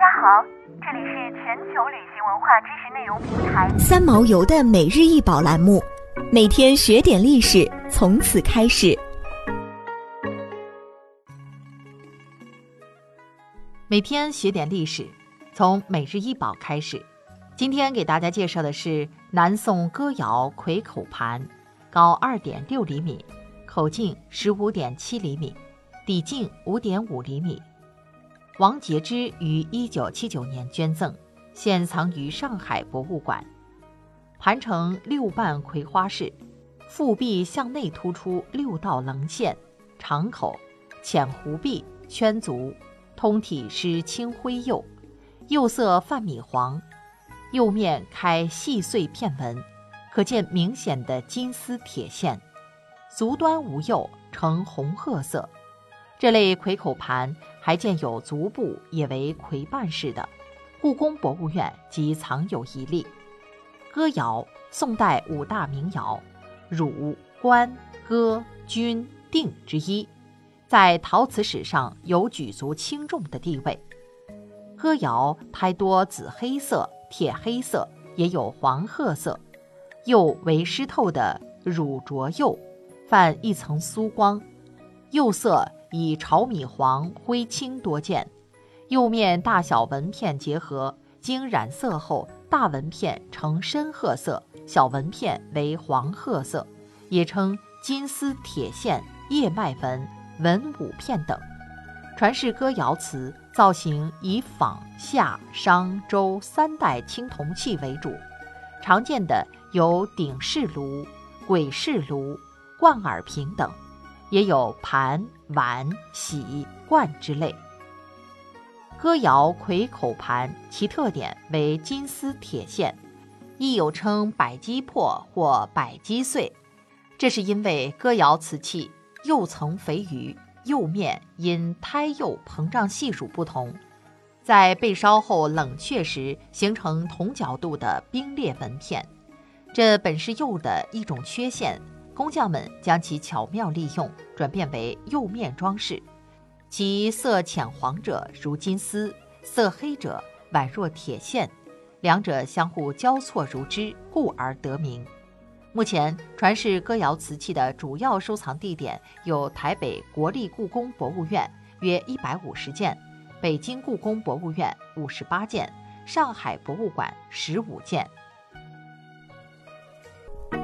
家好，这里是全球旅行文化知识内容平台三毛游的每日一宝栏目，每天学点历史，从此开始。每天学点历史，从每日一宝开始。今天给大家介绍的是南宋歌窑葵口盘，高二点六厘米，口径十五点七厘米，底径五点五厘米。王杰之于一九七九年捐赠，现藏于上海博物馆。盘呈六瓣葵花式，腹壁向内突出六道棱线，长口，浅弧壁，圈足，通体施青灰釉，釉色泛米黄，釉面开细碎片纹，可见明显的金丝铁线，足端无釉，呈红褐色。这类葵口盘还见有足部也为葵瓣式的，故宫博物院即藏有一例。歌谣，宋代五大名谣，汝、官、歌、军、定之一，在陶瓷史上有举足轻重的地位。歌谣胎多紫黑色、铁黑色，也有黄褐色，釉为湿透的乳浊釉，泛一层酥光，釉色。以炒米黄、灰青多见，釉面大小纹片结合，经染色后，大纹片呈深褐色，小纹片为黄褐色，也称金丝铁线、叶脉纹、文武片等。传世歌谣瓷造型以仿夏、商、周三代青铜器为主，常见的有鼎式炉、簋式炉、贯耳瓶等。也有盘、碗、洗、罐之类。歌谣夔口盘，其特点为金丝铁线，亦有称百击破或百击碎。这是因为歌谣瓷器釉层肥余，釉面因胎釉膨胀系数不同，在被烧后冷却时形成同角度的冰裂纹片，这本是釉的一种缺陷。工匠们将其巧妙利用，转变为釉面装饰。其色浅黄者如金丝，色黑者宛若铁线，两者相互交错如织，故而得名。目前，传世歌谣瓷器的主要收藏地点有台北国立故宫博物院约一百五十件，北京故宫博物院五十八件，上海博物馆十五件。